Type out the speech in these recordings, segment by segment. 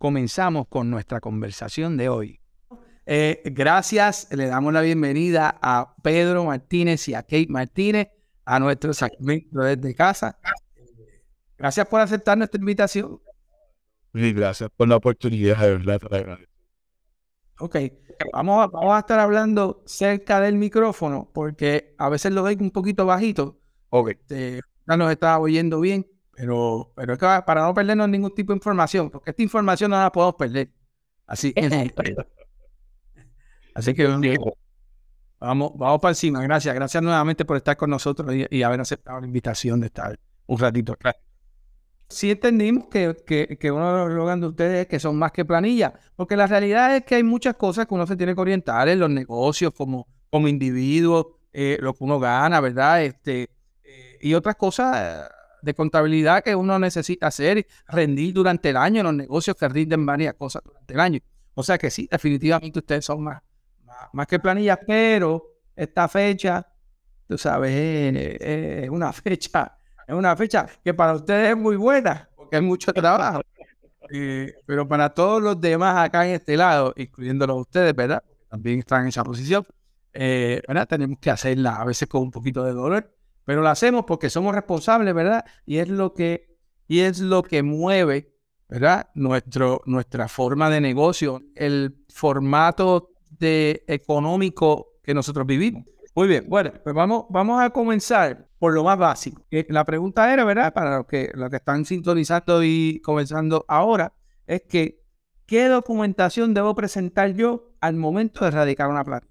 comenzamos con nuestra conversación de hoy. Eh, gracias, le damos la bienvenida a Pedro Martínez y a Kate Martínez a nuestro segmento desde casa. Gracias por aceptar nuestra invitación. Sí, gracias por la oportunidad, de verdad. Ok, vamos a, vamos a estar hablando cerca del micrófono porque a veces lo ven un poquito bajito. Ok. Eh, ya nos está oyendo bien. Pero, pero es que para no perdernos ningún tipo de información, porque esta información no la podemos perder. Así, así que vamos, vamos para encima. Gracias, gracias nuevamente por estar con nosotros y, haber aceptado la invitación de estar un ratito. Sí entendimos que, que, que uno de los slogans de ustedes es que son más que planilla, porque la realidad es que hay muchas cosas que uno se tiene que orientar en los negocios como, como individuo, eh, lo que uno gana, ¿verdad? Este, eh, y otras cosas de contabilidad que uno necesita hacer, rendir durante el año, los negocios que rinden varias cosas durante el año. O sea que sí, definitivamente ustedes son más, más, que planillas, pero esta fecha, tú sabes, es, una fecha, es una fecha que para ustedes es muy buena, porque hay mucho trabajo. Eh, pero para todos los demás acá en este lado, incluyéndolos ustedes, ¿verdad? También están en esa posición, eh, ¿verdad? Tenemos que hacerla a veces con un poquito de dolor, pero lo hacemos porque somos responsables, ¿verdad? Y es lo que, y es lo que mueve, ¿verdad? Nuestro, nuestra forma de negocio, el formato de económico que nosotros vivimos. Muy bien, bueno, pues vamos, vamos a comenzar por lo más básico. La pregunta era, ¿verdad? Para los que, los que están sintonizando y comenzando ahora, es que, ¿qué documentación debo presentar yo al momento de radicar una planta?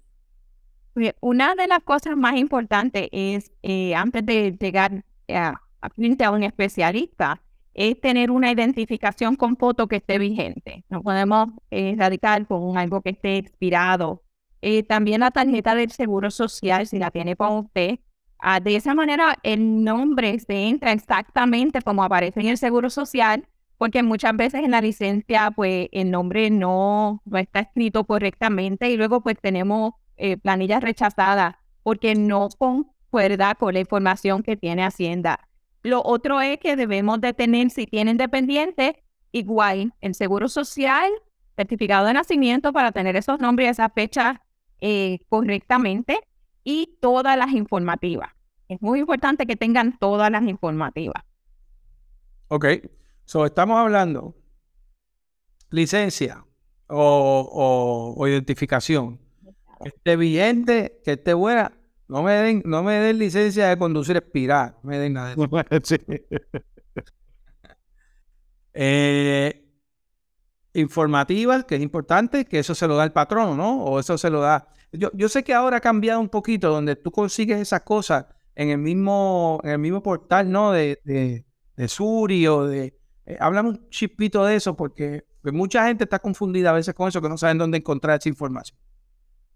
Una de las cosas más importantes es, eh, antes de llegar a, frente a un especialista, es tener una identificación con foto que esté vigente. No podemos eh, radicar con algo que esté expirado. Eh, también la tarjeta del Seguro Social, si la tiene con usted. Ah, de esa manera, el nombre se entra exactamente como aparece en el Seguro Social, porque muchas veces en la licencia, pues, el nombre no, no está escrito correctamente y luego, pues, tenemos eh, planillas porque no concuerda con la información que tiene Hacienda. Lo otro es que debemos de tener, si tienen dependiente, igual el seguro social, certificado de nacimiento para tener esos nombres y esas fechas eh, correctamente y todas las informativas. Es muy importante que tengan todas las informativas. Ok, so estamos hablando licencia o identificación que esté vigente, que esté buena. No me den, no me den licencia de conducir espiral, no me den nada de eso. Eh, informativas, que es importante, que eso se lo da el patrón, ¿no? O eso se lo da. Yo, yo sé que ahora ha cambiado un poquito, donde tú consigues esas cosas en el mismo, en el mismo portal, ¿no? De, de, de Suri o de. Eh, hablamos un chipito de eso, porque pues, mucha gente está confundida a veces con eso, que no saben dónde encontrar esa información.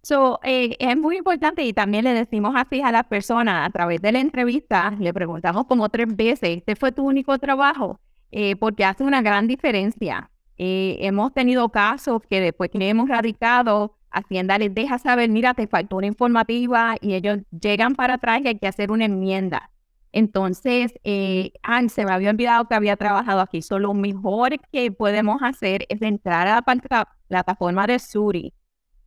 So, eh, es muy importante y también le decimos así a las personas a través de la entrevista, le preguntamos como tres veces, ¿este fue tu único trabajo? Eh, porque hace una gran diferencia. Eh, hemos tenido casos que después que hemos radicado, Hacienda les deja saber, mira, te faltó una informativa y ellos llegan para atrás y hay que hacer una enmienda. Entonces, eh, se me había olvidado que había trabajado aquí. So, lo mejor que podemos hacer es entrar a la plataforma de Suri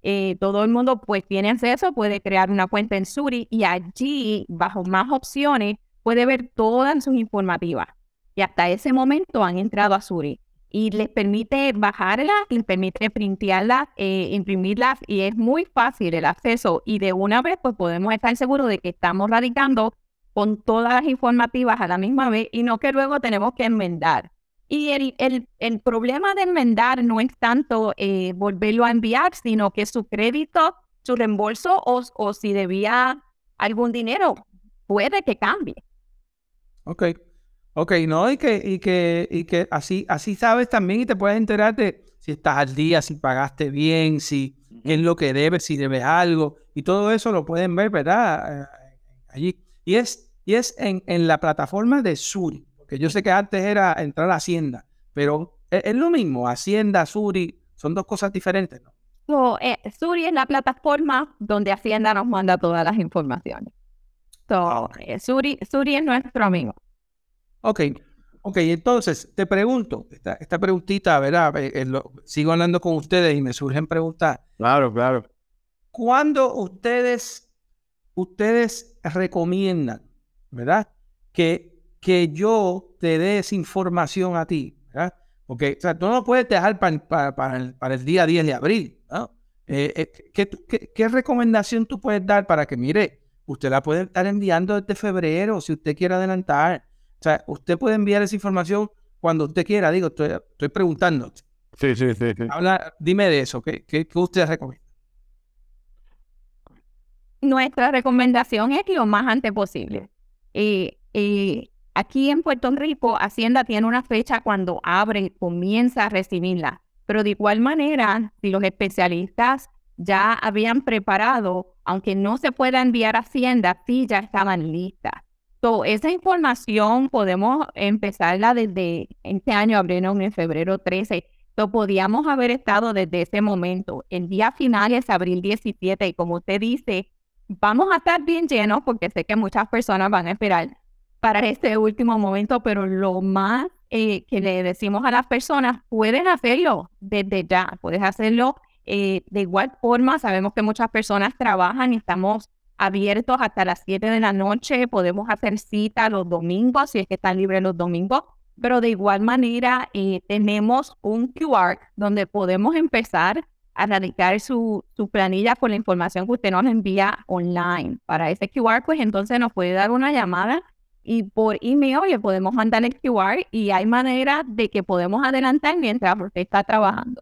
eh, todo el mundo pues tiene acceso, puede crear una cuenta en Suri y allí, bajo más opciones, puede ver todas sus informativas. Y hasta ese momento han entrado a Suri y les permite bajarlas, les permite printearlas, eh, imprimirlas y es muy fácil el acceso y de una vez pues podemos estar seguros de que estamos radicando con todas las informativas a la misma vez y no que luego tenemos que enmendar. Y el, el, el, problema de enmendar no es tanto eh, volverlo a enviar, sino que su crédito, su reembolso o, o si debía algún dinero, puede que cambie. Ok, ok, no, y que, y que, y que así, así sabes también y te puedes enterar de si estás al día, si pagaste bien, si es lo que debes, si debes algo. Y todo eso lo pueden ver, ¿verdad? Eh, allí. Y es, y es en, en la plataforma de Suri, porque yo sé que antes era entrar a Hacienda, pero es, es lo mismo, Hacienda, Suri, son dos cosas diferentes, ¿no? So, eh, Suri es la plataforma donde Hacienda nos manda todas las informaciones. So, eh, Suri, Suri es nuestro amigo. Ok, ok, entonces te pregunto, esta, esta preguntita, ¿verdad? Eh, eh, lo- sigo hablando con ustedes y me surgen preguntas. Claro, claro. ¿Cuándo ustedes, ustedes recomiendan, ¿verdad? Que, que yo te dé esa información a ti, ¿verdad? Porque, o sea, tú no lo puedes dejar para, para, para el, para el día 10 de abril, ¿no? Eh, eh, ¿qué, qué, qué recomendación tú puedes dar para que, mire, usted la puede estar enviando desde febrero, si usted quiere adelantar? O sea, usted puede enviar esa información cuando usted quiera, digo, estoy, estoy preguntando. Sí, sí, sí. sí. Habla, dime de eso, ¿qué, qué, qué usted recomienda? Nuestra recomendación es lo más antes posible. Y, y aquí en Puerto Rico, Hacienda tiene una fecha cuando abre, comienza a recibirla. Pero de igual manera, si los especialistas ya habían preparado, aunque no se pueda enviar a Hacienda, sí ya estaban listas. So, esa información podemos empezarla desde este año, abrieron en febrero 13. So, podíamos haber estado desde ese momento. El día final es abril 17 y como usted dice, vamos a estar bien llenos porque sé que muchas personas van a esperar para este último momento, pero lo más eh, que le decimos a las personas, pueden hacerlo desde ya, puedes hacerlo eh, de igual forma. Sabemos que muchas personas trabajan y estamos abiertos hasta las 7 de la noche, podemos hacer cita los domingos, si es que están libres los domingos, pero de igual manera eh, tenemos un QR donde podemos empezar a radicar su, su planilla con la información que usted nos envía online. Para ese QR, pues entonces nos puede dar una llamada y por email le podemos mandar el QR y hay manera de que podemos adelantar mientras usted está trabajando.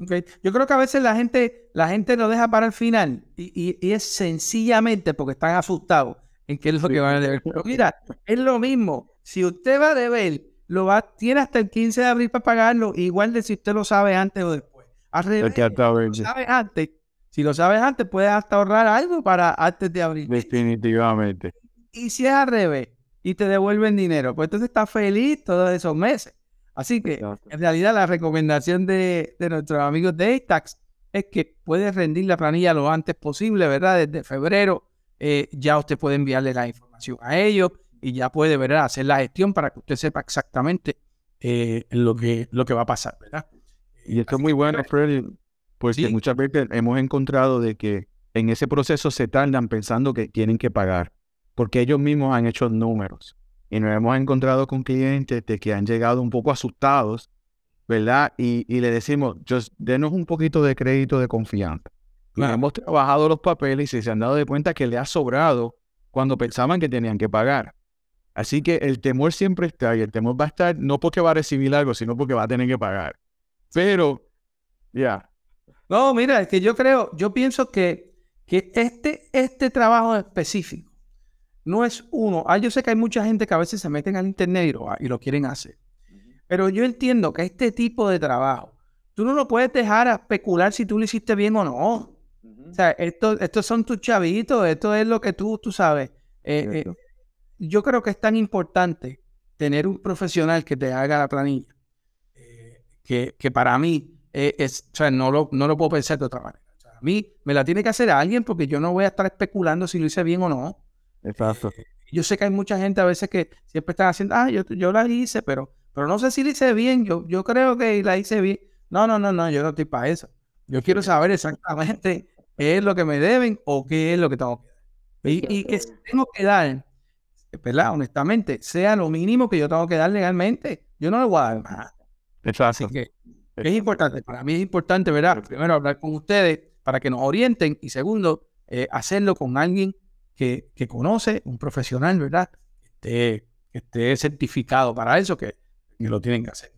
Ok, Yo creo que a veces la gente, la gente lo deja para el final y, y- y es sencillamente porque están asustados en qué es lo que van a deber. Pero mira, es lo mismo. Si usted va a deber, lo va, tiene hasta el 15 de abril para pagarlo, igual de si usted lo sabe antes o después. Al revés, si lo sabes antes, si lo sabes antes, puedes hasta ahorrar algo para antes de abril. Definitivamente. Y si es al revés y te devuelven dinero, pues entonces estás feliz todos esos meses. Así que en realidad la recomendación de, de nuestros amigos de ATAX es que puedes rendir la planilla lo antes posible, ¿verdad? Desde febrero eh, ya usted puede enviarle la información a ellos y ya puede, ¿verdad? Hacer la gestión para que usted sepa exactamente eh, lo, que, lo que va a pasar, ¿verdad? Y esto es muy bueno, Freddy, porque Sí. muchas veces hemos encontrado de que en ese proceso se tardan pensando que tienen que pagar, porque ellos mismos han hecho números. Y nos hemos encontrado con clientes de que han llegado un poco asustados, ¿verdad? Y, y le decimos, just denos un poquito de crédito de confianza. Claro. hemos trabajado los papeles y se han dado de cuenta que le ha sobrado cuando pensaban que tenían que pagar. Así que el temor siempre está y el temor va a estar no porque va a recibir algo, sino porque va a tener que pagar. Pero, ya, No, mira, es que yo creo, yo pienso que, que este, este trabajo específico no es uno. Ah, yo sé que hay mucha gente que a veces se meten al internet y lo, y lo quieren hacer. Pero yo entiendo que este tipo de trabajo, tú no lo puedes dejar a especular si tú lo hiciste bien o no. O sea, esto, estos son tus chavitos, esto es lo que tú, tú sabes. Eh, eh, yo creo que es tan importante tener un profesional que te haga la planilla, eh, que, que para mí es, o sea, no lo, no lo puedo pensar de otra manera. O sea, a mí me la tiene que hacer alguien porque yo no voy a estar especulando si lo hice bien o no. Exacto. Yo sé que hay mucha gente a veces que siempre están haciendo, ah, yo, yo la hice, pero, pero no sé si la hice bien, yo, yo creo que la hice bien. No, no, no, no, yo no estoy para eso. Yo quiero saber exactamente qué es lo que me deben o qué es lo que tengo que dar. Y, y que si tengo que dar, ¿verdad? Honestamente, sea lo mínimo que yo tengo que dar legalmente, yo no le voy a dar más. Así Exacto. que es importante, para mí es importante, ¿verdad? Primero hablar con ustedes para que nos orienten y segundo, eh, hacerlo con alguien que, conoce, un profesional, ¿verdad? Que esté, esté certificado para eso, que, que lo tienen que hacer.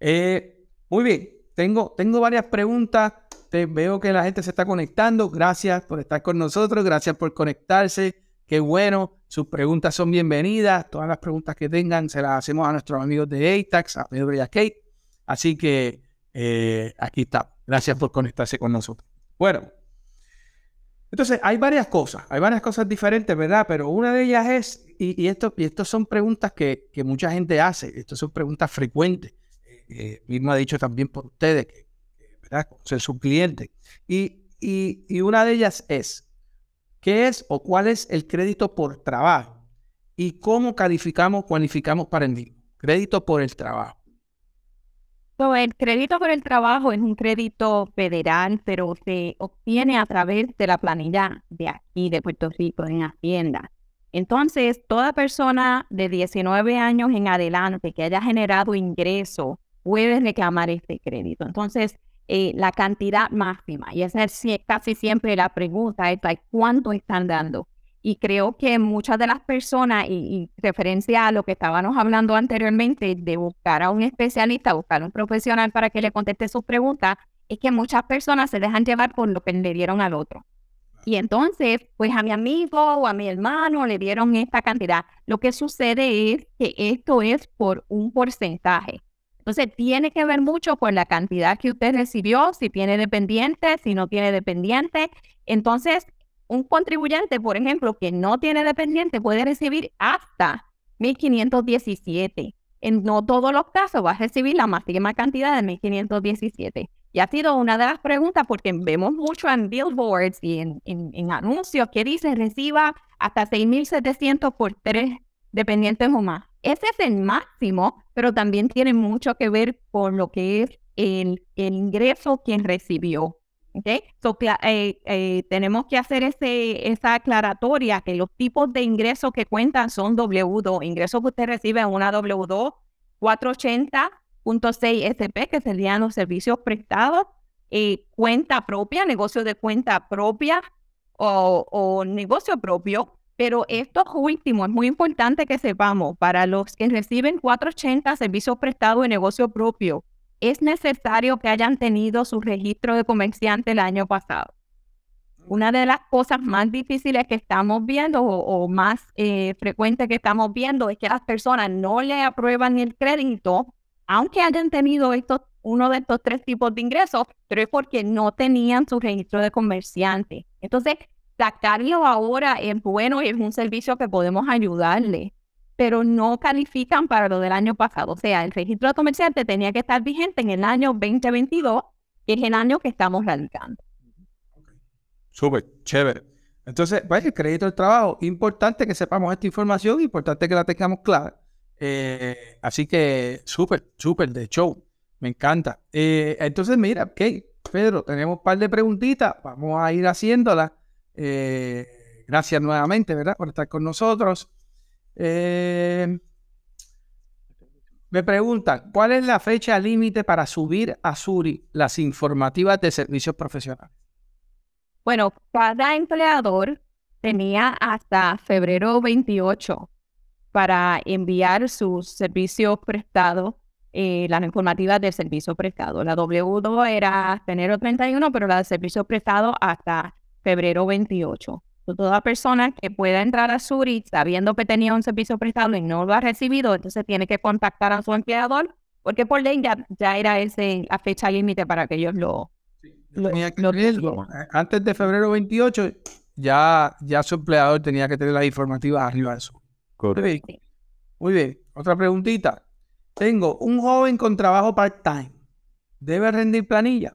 Eh, muy bien, tengo, tengo varias preguntas. Te, veo que la gente se está conectando. Gracias por estar con nosotros, gracias por conectarse. Qué bueno, sus preguntas son bienvenidas. Todas las preguntas que tengan se las hacemos a nuestros amigos de ATAX, a Pedro y a Kate. Así que eh, aquí está. Gracias por conectarse con nosotros. Bueno, entonces hay varias cosas, hay varias cosas diferentes, ¿verdad? Pero una de ellas es, y, esto, y esto son preguntas que, mucha gente hace, estas son preguntas frecuentes. Eh, mismo ha dicho también por ustedes, que, ¿verdad? Ser su cliente. Y, y una de ellas es, ¿qué es o cuál es el crédito por trabajo? ¿Y cómo calificamos, cualificamos para el mismo? Crédito por el trabajo el crédito por el trabajo es un crédito federal, pero se obtiene a través de la planilla de aquí, de Puerto Rico, en Hacienda. Entonces, toda persona de 19 años en adelante que haya generado ingreso puede reclamar este crédito. Entonces, eh, la cantidad máxima, y esa es casi siempre la pregunta, es ¿cuánto están dando? Y creo que muchas de las personas, y, referencia a lo que estábamos hablando anteriormente, de buscar a un especialista, buscar a un profesional para que le conteste sus preguntas, es que muchas personas se dejan llevar por lo que le dieron al otro. Y entonces, pues a mi amigo o a mi hermano le dieron esta cantidad. Lo que sucede es que esto es por un porcentaje. Entonces, tiene que ver mucho con la cantidad que usted recibió, si tiene dependiente, si no tiene dependiente. Entonces, un contribuyente, por ejemplo, que no tiene dependiente puede recibir hasta 1.517. En no todos los casos va a recibir la máxima cantidad de 1.517. Y ha sido una de las preguntas porque vemos mucho en billboards y en, anuncios que dice reciba hasta 6.700 por tres dependientes o más. Ese es el máximo, pero también tiene mucho que ver con lo que es el, el ingreso quien recibió. Okay. Eh, eh, tenemos que hacer ese, esa aclaratoria que los tipos de ingresos que cuentan son W2, ingresos que usted recibe en una W2 480.6 SP, que serían los servicios prestados, eh, cuenta propia, negocio de cuenta propia o, negocio propio. Pero esto último es muy importante que sepamos para los que reciben 480 servicios prestados en negocio propio es necesario que hayan tenido su registro de comerciante el año pasado. Una de las cosas más difíciles que estamos viendo o, más eh, frecuentes que estamos viendo es que las personas no le aprueban el crédito, aunque hayan tenido estos, uno de estos tres tipos de ingresos, pero es porque no tenían su registro de comerciante. Entonces, sacarlo ahora es bueno y es un servicio que podemos ayudarle pero no califican para lo del año pasado. O sea, el registro de comerciante tenía que estar vigente en el año 2022, que es el año que estamos radicando. Súper, chévere. Entonces, pues, el crédito del trabajo, importante que sepamos esta información, importante que la tengamos clara. Eh, así que, súper, súper de show. Me encanta. Eh, entonces, mira, ok, Pedro, tenemos un par de preguntitas, vamos a ir haciéndolas. Eh, gracias nuevamente, ¿verdad? Por estar con nosotros. Eh, me preguntan, ¿cuál es la fecha límite para subir a Suri las informativas de servicios profesionales? Bueno, cada empleador tenía hasta febrero 28 para enviar sus servicios prestados, eh, las informativas del servicio prestado. La W2 era hasta enero 31, pero la de servicio prestado hasta febrero 28 toda persona que pueda entrar a Suri sabiendo que tenía un servicio prestado y no lo ha recibido, entonces tiene que contactar a su empleador, porque por ley ya, era ese la fecha límite para que ellos lo... Antes de febrero 28, ya, ya su empleador tenía que tener las informativas arriba de eso. Correcto. Muy bien. Otra preguntita. Tengo un joven con trabajo part-time. ¿Debe rendir planilla?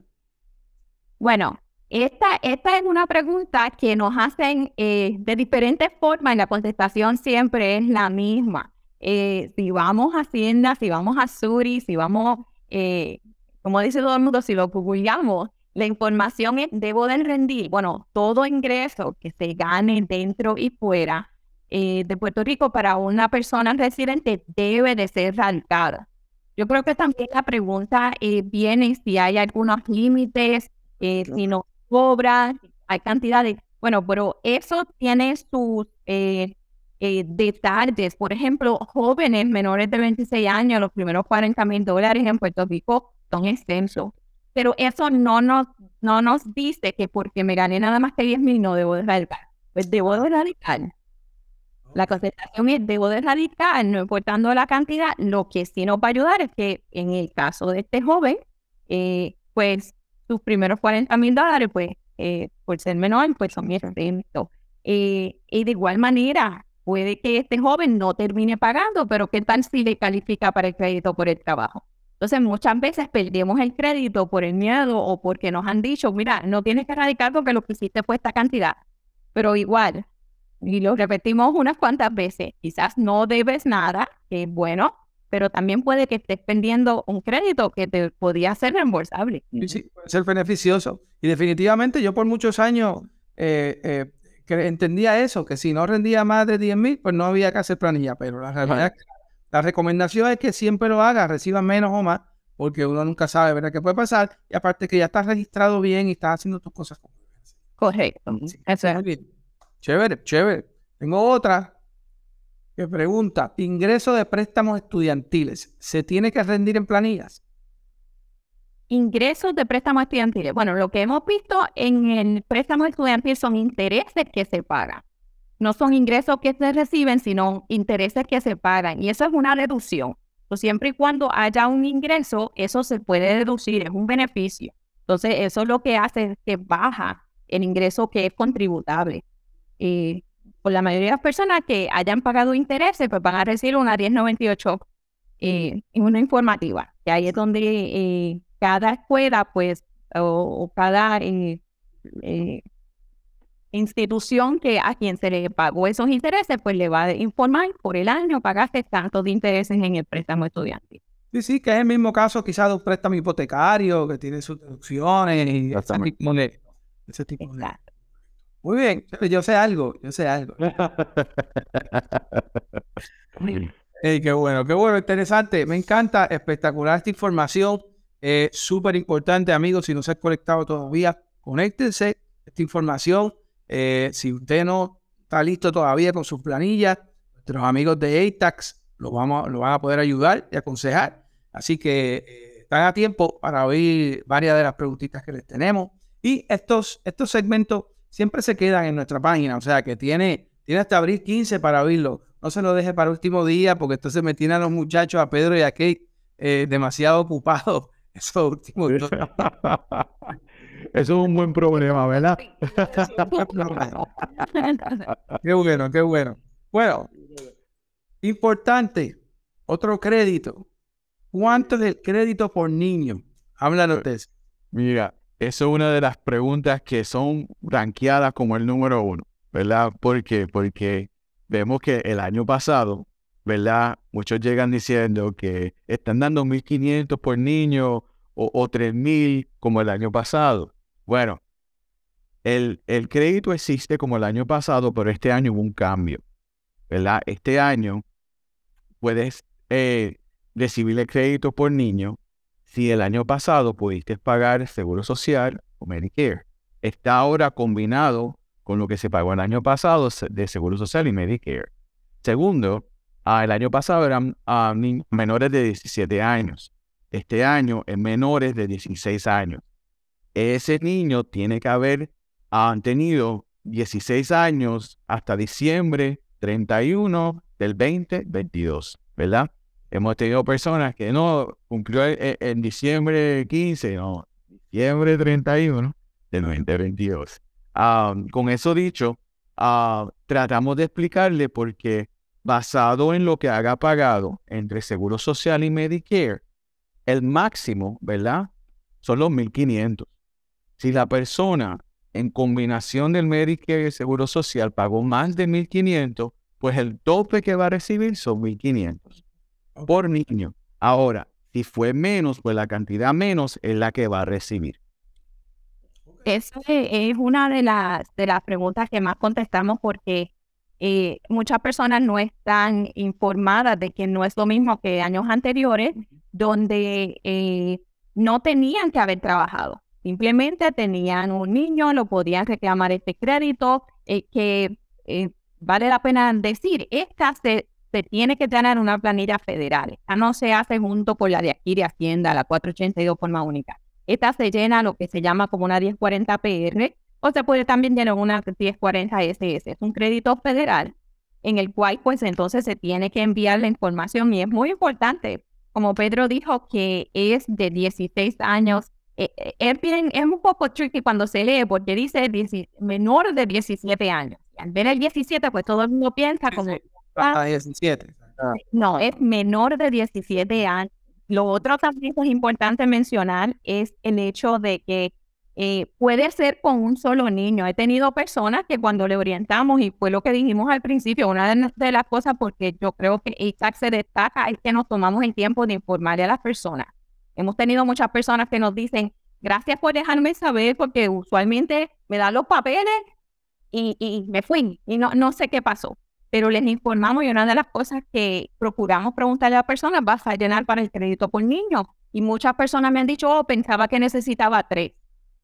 Bueno, esta, esta es una pregunta que nos hacen eh, de diferentes formas y la contestación siempre es la misma. Eh, si vamos a Hacienda, si vamos a Suri, si vamos, eh, como dice todo el mundo, si lo publicamos, la información es, debo de rendir, bueno, todo ingreso que se gane dentro y fuera de Puerto Rico para una persona residente debe de ser radicada. Yo creo que también la pregunta viene si hay algunos límites, si no cobra, hay cantidades. Bueno, pero eso tiene sus eh, eh, detalles. Por ejemplo, jóvenes menores de 26 años, los primeros 40 mil dólares en Puerto Rico son extensos. Pero eso no nos, no nos dice que porque me gané nada más que 10 mil no debo de radicar. Pues debo de radicar. La contestación es, debo de radicar, no importando la cantidad, lo que sí nos va a ayudar es que en el caso de este joven, eh, pues sus primeros 40 mil dólares, pues eh, por ser menor, pues son exentos. Eh, y de igual manera, puede que este joven no termine pagando, pero ¿qué tal si le califica para el crédito por el trabajo? Entonces, muchas veces perdemos el crédito por el miedo o porque nos han dicho, mira, no tienes que radicar porque lo que hiciste fue esta cantidad. Pero igual, y lo repetimos unas cuantas veces, quizás no debes nada, que bueno, pero también puede que estés pendiendo un crédito que te podía ser reembolsable. Sí, sí, puede ser beneficioso. Y definitivamente yo por muchos años eh, eh, entendía eso, que si no rendía más de 10 mil, pues no había que hacer planilla, pero la realidad la recomendación es que siempre lo haga, reciba menos o más, porque uno nunca sabe ¿verdad? qué puede pasar, y aparte que ya estás registrado bien y estás haciendo tus cosas. Correcto. Eso es. Chévere, chévere. Tengo otra que pregunta, ingreso de préstamos estudiantiles, ¿se tiene que rendir en planillas? Ingresos de préstamos estudiantiles. Bueno, lo que hemos visto en el préstamo estudiantil son intereses que se pagan. No son ingresos que se reciben, sino intereses que se pagan. Y eso es una deducción. Entonces, siempre y cuando haya un ingreso, eso se puede deducir, es un beneficio. Entonces, eso es lo que hace que baja el ingreso que es contributable. Y por la mayoría de las personas que hayan pagado intereses, pues van a recibir una 1098 eh, en una informativa. Que ahí es donde eh, cada escuela, pues, o, cada eh, eh, institución que a quien se le pagó esos intereses, pues le va a informar por el año pagaste tantos de intereses en el préstamo estudiantil. Sí, sí, que es el mismo caso quizás de un préstamo hipotecario que tiene sus deducciones y ese tipo de... Ese tipo de... Muy bien, yo sé algo, yo sé algo. qué bueno, qué bueno, interesante. Me encanta, espectacular esta información. Eh, Súper importante, amigos, si no se han conectado todavía, conéctense. Esta información, eh, si usted no está listo todavía con sus planillas, nuestros amigos de ATAX lo, vamos, lo van a poder ayudar y aconsejar. Así que eh, están a tiempo para oír varias de las preguntitas que les tenemos. Y estos, estos segmentos siempre se quedan en nuestra página, o sea que tiene, tiene hasta abril 15 para oírlo. No se lo deje para el último día porque entonces me tienen a los muchachos, a Pedro y a Kate, eh, demasiado ocupados esos últimos Eso es un buen problema, ¿verdad? qué bueno, qué bueno. Bueno, importante, otro crédito. ¿Cuánto es el crédito por niño? Háblanos de eso. Mira, eso es una de las preguntas que son ranqueadas como el número uno, ¿verdad? ¿Por qué? Porque vemos que el año pasado, ¿verdad? Muchos llegan diciendo que están dando 1.500 por niño o, o 3.000 como el año pasado. Bueno, el, el crédito existe como el año pasado, pero este año hubo un cambio, ¿verdad? Este año puedes eh, recibir el crédito por niño si el año pasado pudiste pagar Seguro Social o Medicare. Está ahora combinado con lo que se pagó el año pasado de Seguro Social y Medicare. Segundo, el año pasado eran ah, menores de 17 años. Este año es menores de 16 años. Ese niño tiene que haber tenido 16 años hasta diciembre 31 del 2022, ¿verdad? Hemos tenido personas que no cumplió en, diciembre 15, no, diciembre 31 de 2022. con eso dicho, ah, tratamos de explicarle porque basado en lo que haga pagado entre Seguro Social y Medicare, el máximo, ¿verdad? Son los 1.500. Si la persona en combinación del Medicare y el Seguro Social pagó más de 1.500, pues el tope que va a recibir son 1.500 por niño. Ahora, si fue menos, pues la cantidad menos es la que va a recibir. Esa es una de las, de las preguntas que más contestamos porque eh, muchas personas no están informadas de que no es lo mismo que años anteriores, donde eh, no tenían que haber trabajado. Simplemente tenían un niño, lo podían reclamar este crédito, eh, que vale la pena decir, esta se se tiene que tener una planilla federal. Esta no se hace junto con la de aquí de Hacienda, la 482 forma única. Esta se llena lo que se llama como una 1040 PR o se puede también llenar una 1040 SS. Es un crédito federal en el cual pues entonces se tiene que enviar la información y es muy importante, como Pedro dijo, que es de 16 años. Eh, eh, es, bien, es un poco tricky cuando se lee porque dice menor de 17 años. al ver el 17, pues todo el mundo piensa como... Ah, 17. No, es menor de 17 años. Lo otro también es importante mencionar es el hecho de que eh, puede ser con un solo niño. He tenido personas que cuando le orientamos, y fue lo que dijimos al principio, una de, las cosas porque yo creo que ITAC se destaca es que nos tomamos el tiempo de informarle a las personas. Hemos tenido muchas personas que nos dicen, gracias por dejarme saber, porque usualmente me dan los papeles y, y me fui y no, no sé qué pasó. Pero les informamos y una de las cosas que procuramos preguntarle a las personas, vas a llenar para el crédito por niño. Y muchas personas me han dicho, oh, pensaba que necesitaba tres.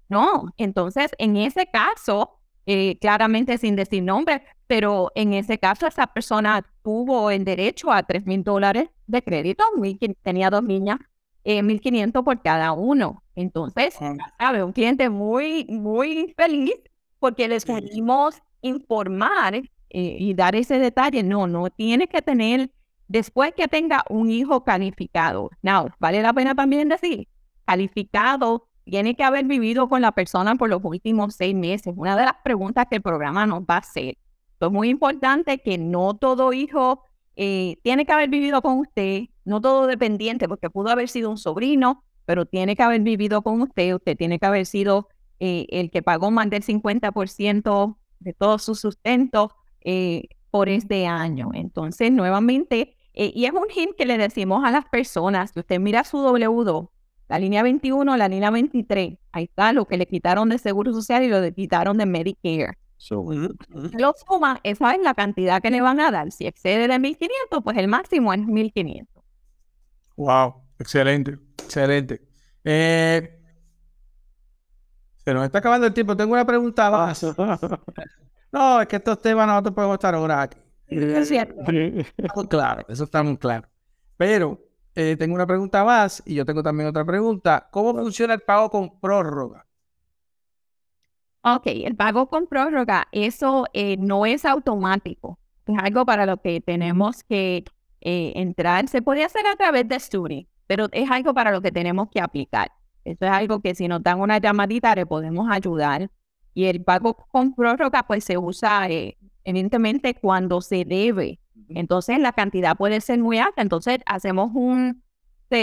No, entonces en ese caso, eh, claramente sin decir nombre, pero en ese caso esa persona tuvo el derecho a tres mil dólares de crédito, tenía dos niñas, eh, 1.500 por cada uno. Entonces, sabe, un cliente muy, muy feliz porque les pudimos informar eh, y dar ese detalle. No, no tiene que tener, después que tenga un hijo calificado. Now, vale la pena también decir, calificado tiene que haber vivido con la persona por los últimos seis meses. Una de las preguntas que el programa nos va a hacer. Es muy importante que no todo hijo eh, tiene que haber vivido con usted, no todo dependiente, porque pudo haber sido un sobrino, pero tiene que haber vivido con usted. Usted tiene que haber sido eh, el que pagó más del 50% de todo su sustento eh, por este año. Entonces, nuevamente, y es un hint que le decimos a las personas, que usted mira su W2, la línea 21, la línea 23, ahí está lo que le quitaron de Seguro Social y lo le quitaron de Medicare. Lo suma, esa es la cantidad que le van a dar. Si excede de 1.500, pues el máximo es 1.500. Wow, excelente, excelente. Eh, se nos está acabando el tiempo. Tengo una pregunta más. no, es que estos temas nosotros podemos estar ahora aquí. Es cierto. claro, eso está muy claro. Pero eh, tengo una pregunta más y yo tengo también otra pregunta. ¿Cómo funciona el pago con prórroga? Ok, el pago con prórroga, eso eh, no es automático. Es algo para lo que tenemos que eh, entrar. Se puede hacer a través de Studi, pero es algo para lo que tenemos que aplicar. Eso es algo que si nos dan una llamadita le podemos ayudar. Y el pago con prórroga pues se usa evidentemente cuando se debe entonces la cantidad puede ser muy alta. Entonces hacemos un,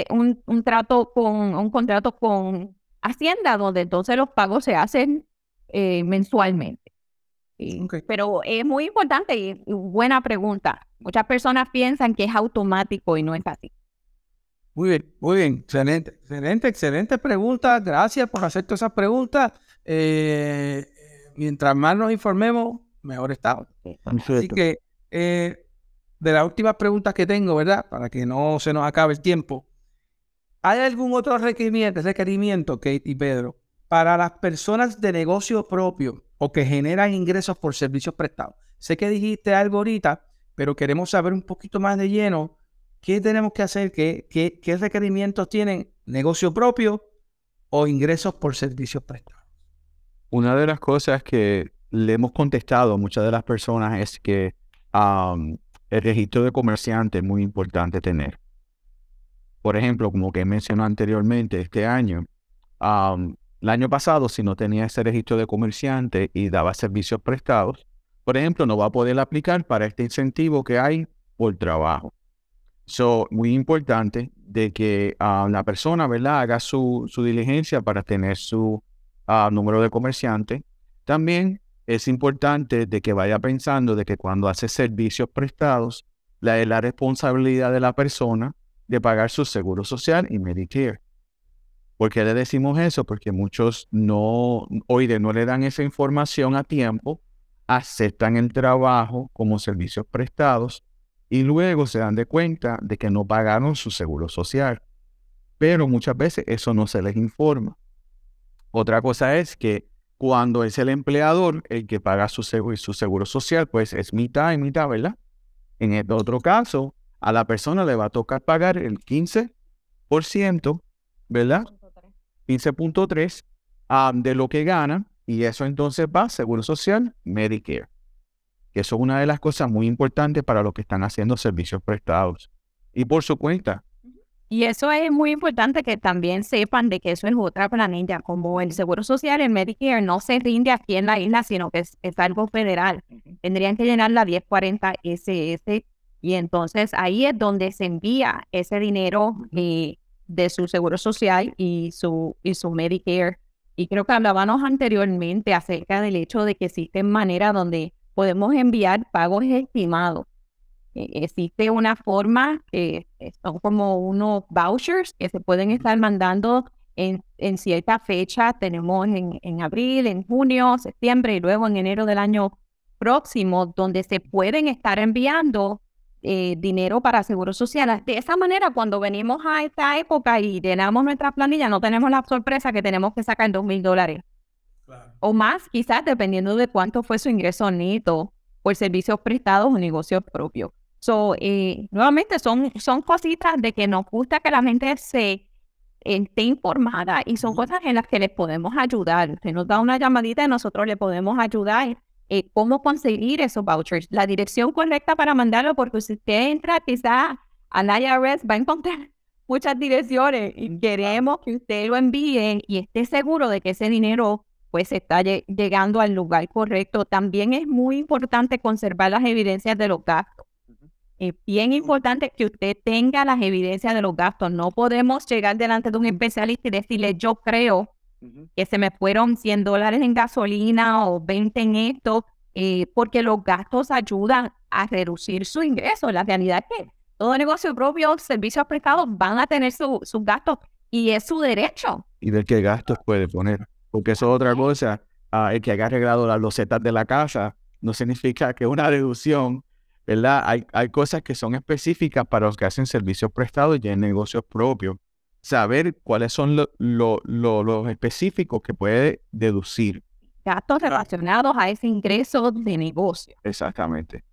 un, trato con, un contrato con Hacienda donde entonces los pagos se hacen eh, mensualmente. Pero es muy importante y buena pregunta. Muchas personas piensan que es automático y no es así. Muy bien, muy bien, excelente, excelente, excelente pregunta. Gracias por hacer todas esas preguntas. Eh, mientras más nos informemos, mejor estamos. Así que eh, de las últimas preguntas que tengo, ¿verdad? Para que no se nos acabe el tiempo. ¿Hay algún otro requerimiento, requerimiento, Kate y Pedro, para las personas de negocio propio o que generan ingresos por servicios prestados? Sé que dijiste algo ahorita, pero queremos saber un poquito más de lleno qué tenemos que hacer, qué, qué, qué requerimientos tienen negocio propio o ingresos por servicios prestados. Una de las cosas que le hemos contestado a muchas de las personas es que el registro de comerciante es muy importante tener. Por ejemplo, como que mencionó anteriormente, este año, el año pasado, si no tenía ese registro de comerciante y daba servicios prestados, por ejemplo, no va a poder aplicar para este incentivo que hay por trabajo. So, muy importante de que la persona, ¿verdad?, haga su, su diligencia para tener su ah, número de comerciante. También es importante de que vaya pensando de que cuando hace servicios prestados, la es la responsabilidad de la persona de pagar su seguro social y Medicare. ¿Por qué le decimos eso? Porque muchos no, oye, no le dan esa información a tiempo, aceptan el trabajo como servicios prestados y luego se dan de cuenta de que no pagaron su seguro social. Pero muchas veces eso no se les informa. Otra cosa es que cuando es el empleador el que paga su seguro, su seguro social, pues es mitad y mitad, ¿verdad? En el otro caso, a la persona le va a tocar pagar el 15%, ¿verdad? 15.3 de lo que gana y eso entonces va Seguro Social, Medicare. que eso es una de las cosas muy importantes para los que están haciendo servicios prestados. Y por su cuenta. Y eso es muy importante que también sepan de que eso es otra planilla, como el Seguro Social, el Medicare no se rinde aquí en la isla, sino que es, algo federal. Tendrían que llenar la 1040 SS y entonces ahí es donde se envía ese dinero eh, de su Seguro Social y su, y su Medicare. Y creo que hablábamos anteriormente acerca del hecho de que existen maneras donde podemos enviar pagos estimados. E, existe una forma que son como unos vouchers que se pueden estar mandando en, en cierta fecha. Tenemos en, en abril, en junio, septiembre y luego en enero del año próximo, donde se pueden estar enviando eh, dinero para seguros sociales. De esa manera, cuando venimos a esta época y llenamos nuestra planilla, no tenemos la sorpresa que tenemos que sacar dos mil dólares. O más, quizás dependiendo de cuánto fue su ingreso neto por servicios prestados o negocios propios. So, eh, nuevamente son, son cositas de que nos gusta que la gente se esté informada y son cosas en las que les podemos ayudar. Usted nos da una llamadita y nosotros le podemos ayudar eh, cómo conseguir esos vouchers, la dirección correcta para mandarlo, porque si usted entra quizá a la IRS va a encontrar muchas direcciones y queremos que usted lo envíe y esté seguro de que ese dinero pues está llegando al lugar correcto. También es muy importante conservar las evidencias de los gastos. Es bien importante que usted tenga las evidencias de los gastos. No podemos llegar delante de un especialista y decirle, yo creo que se me fueron 100 dólares en gasolina o 20 en esto, eh, porque los gastos ayudan a reducir su ingreso. La realidad es que todo negocio propio, servicios prestados van a tener sus gastos y es su derecho. Y ver qué gastos puede poner, porque eso es otra cosa. Ah, el que haya arreglado las losetas de la casa no significa que una reducción, ¿verdad? Hay, hay cosas que son específicas para los que hacen servicios prestados y en negocios propios saber cuáles son los específicos que puede deducir. Gastos relacionados a ese ingreso de negocio. Exactamente.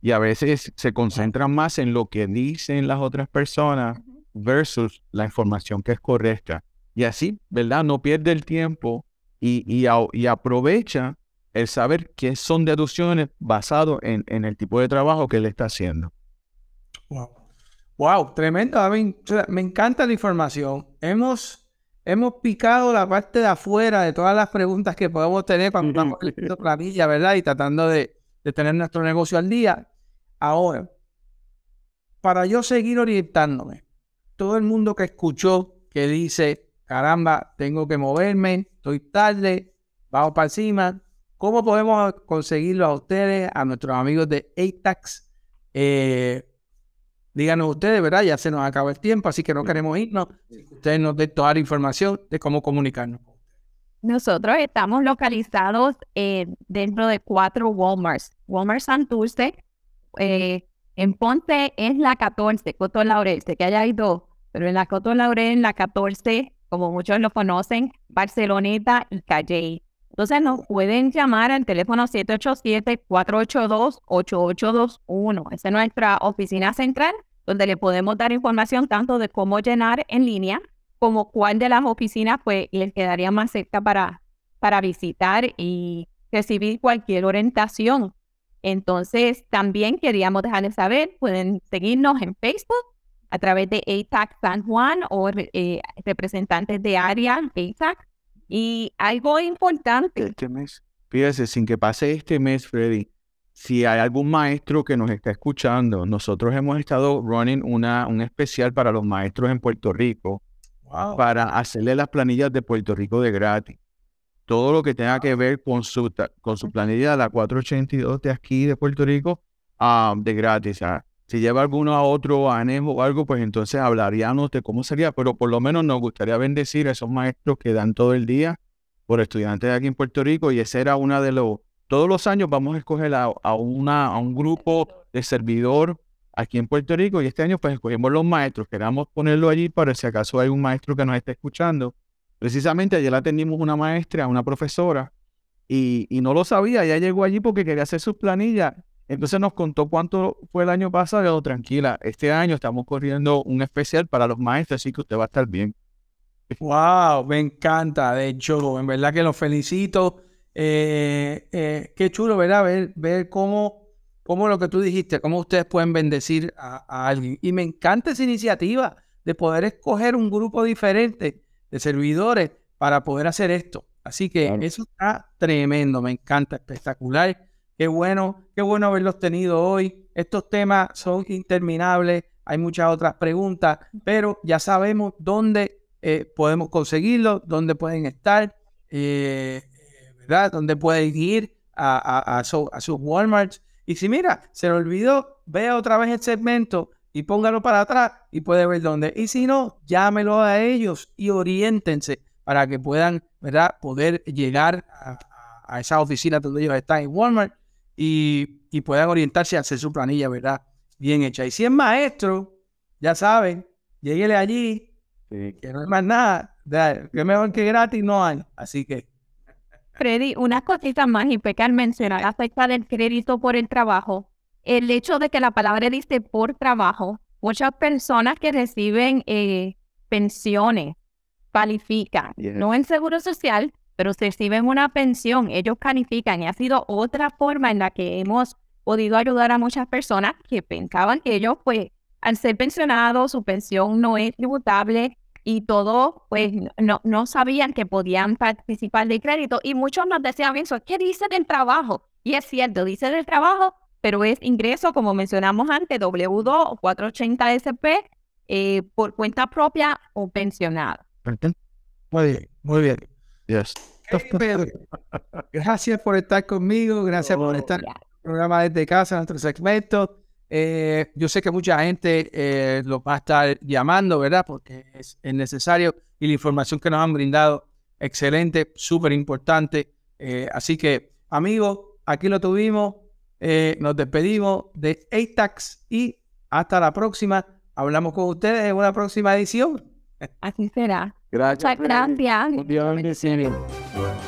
Y a veces se concentran más en lo que dicen las otras personas versus la información que es correcta. Y así, ¿verdad? No pierde el tiempo y, y, aprovecha el saber qué son deducciones basado en, en, el tipo de trabajo que él está haciendo. Wow. Wow, tremendo, Me encanta la información. Hemos, hemos picado la parte de afuera de todas las preguntas que podemos tener cuando estamos la planilla, ¿verdad? Y tratando de, tener nuestro negocio al día. Ahora, para yo seguir orientándome, todo el mundo que escuchó que dice, caramba, tengo que moverme, estoy tarde, vamos para encima. ¿Cómo podemos conseguirlo a ustedes, a nuestros amigos de ATAX? Eh, Díganos ustedes, ¿verdad? Ya se nos acaba el tiempo, así que no queremos irnos. Ustedes nos den toda la información de cómo comunicarnos. Nosotros estamos localizados eh, dentro de cuatro Walmarts. Walmart Santurce, eh, en Ponce es la 14, Coto Laurel, sé que allá hay dos, pero en la Coto Laurel, la 14, como muchos lo conocen, Barceloneta y Calle. Entonces nos pueden llamar al teléfono 787-482-8821. Esa es nuestra oficina central donde le podemos dar información tanto de cómo llenar en línea como cuál de las oficinas pues les quedaría más cerca para, para visitar y recibir cualquier orientación. Entonces, también queríamos dejarles saber, pueden seguirnos en Facebook a través de ATAC San Juan o eh, representantes de área ATAC. Y algo importante. Este mes, fíjese, sin que pase este mes, Freddy, si hay algún maestro que nos está escuchando, nosotros hemos estado running una, un especial para los maestros en Puerto Rico para hacerle las planillas de Puerto Rico de gratis. Todo lo que tenga que ver con su, con su planilla, la 482 de aquí de Puerto Rico, ah, de gratis. Si lleva alguno a otro anejo o algo, pues entonces hablaríamos de cómo sería, pero por lo menos nos gustaría bendecir a esos maestros que dan todo el día por estudiantes aquí en Puerto Rico y ese era una de los todos los años vamos a escoger a, una, a un grupo de servidor aquí en Puerto Rico y este año pues escogimos los maestros. Queremos ponerlo allí para si acaso hay un maestro que nos esté escuchando. Precisamente ayer la teníamos una maestra, una profesora, y, no lo sabía. Ella llegó allí porque quería hacer sus planillas. Entonces nos contó cuánto fue el año pasado. tranquila, este año estamos corriendo un especial para los maestros, así que usted va a estar bien. Wow, me encanta. De hecho, en verdad que los felicito. Eh, eh, qué chulo, ¿verdad? Ver, ver cómo cómo lo que tú dijiste, cómo ustedes pueden bendecir a, alguien. Y me encanta esa iniciativa de poder escoger un grupo diferente de servidores para poder hacer esto. Así que eso está tremendo, me encanta, espectacular. Qué bueno, qué bueno haberlos tenido hoy. Estos temas son interminables, hay muchas otras preguntas, pero ya sabemos dónde eh, podemos conseguirlos, dónde pueden estar, eh, ¿verdad? Dónde pueden ir a, sus Walmarts. Y si mira, se le olvidó, vea otra vez el segmento y póngalo para atrás y puede ver dónde. Y si no, llámelo a ellos y oriéntense para que puedan, ¿verdad? Poder llegar a, a esa oficina donde ellos están en Walmart y, y, puedan orientarse a hacer su planilla, ¿verdad? Bien hecha. Y si es maestro, ya saben, lléguele allí, que no hay más nada, que mejor que gratis no hay. Así que Freddy, una cosita más y pecar mencionar acerca del crédito por el trabajo. El hecho de que la palabra dice por trabajo, muchas personas que reciben eh, pensiones califican, no en seguro social, pero reciben una pensión, ellos califican y ha sido otra forma en la que hemos podido ayudar a muchas personas que pensaban que ellos, pues, al ser pensionados, su pensión no es tributable y todos pues no, no sabían que podían participar de crédito y muchos nos decían eso, ¿qué dice del trabajo? Y es cierto, dice del trabajo, pero es ingreso, como mencionamos antes, W2 o 480 SP eh, por cuenta propia o pensionado. Muy bien, muy bien. Gracias por estar conmigo, gracias por estar en el programa desde casa, nuestro segmento. Eh, yo sé que mucha gente eh, lo va a estar llamando, ¿verdad? Porque es, necesario y la información que nos han brindado, excelente, súper importante. Eh, así que, amigos, aquí lo tuvimos. nos despedimos de ATAX y hasta la próxima. Hablamos con ustedes en una próxima edición. Así será. Gracias. Muchas gracias.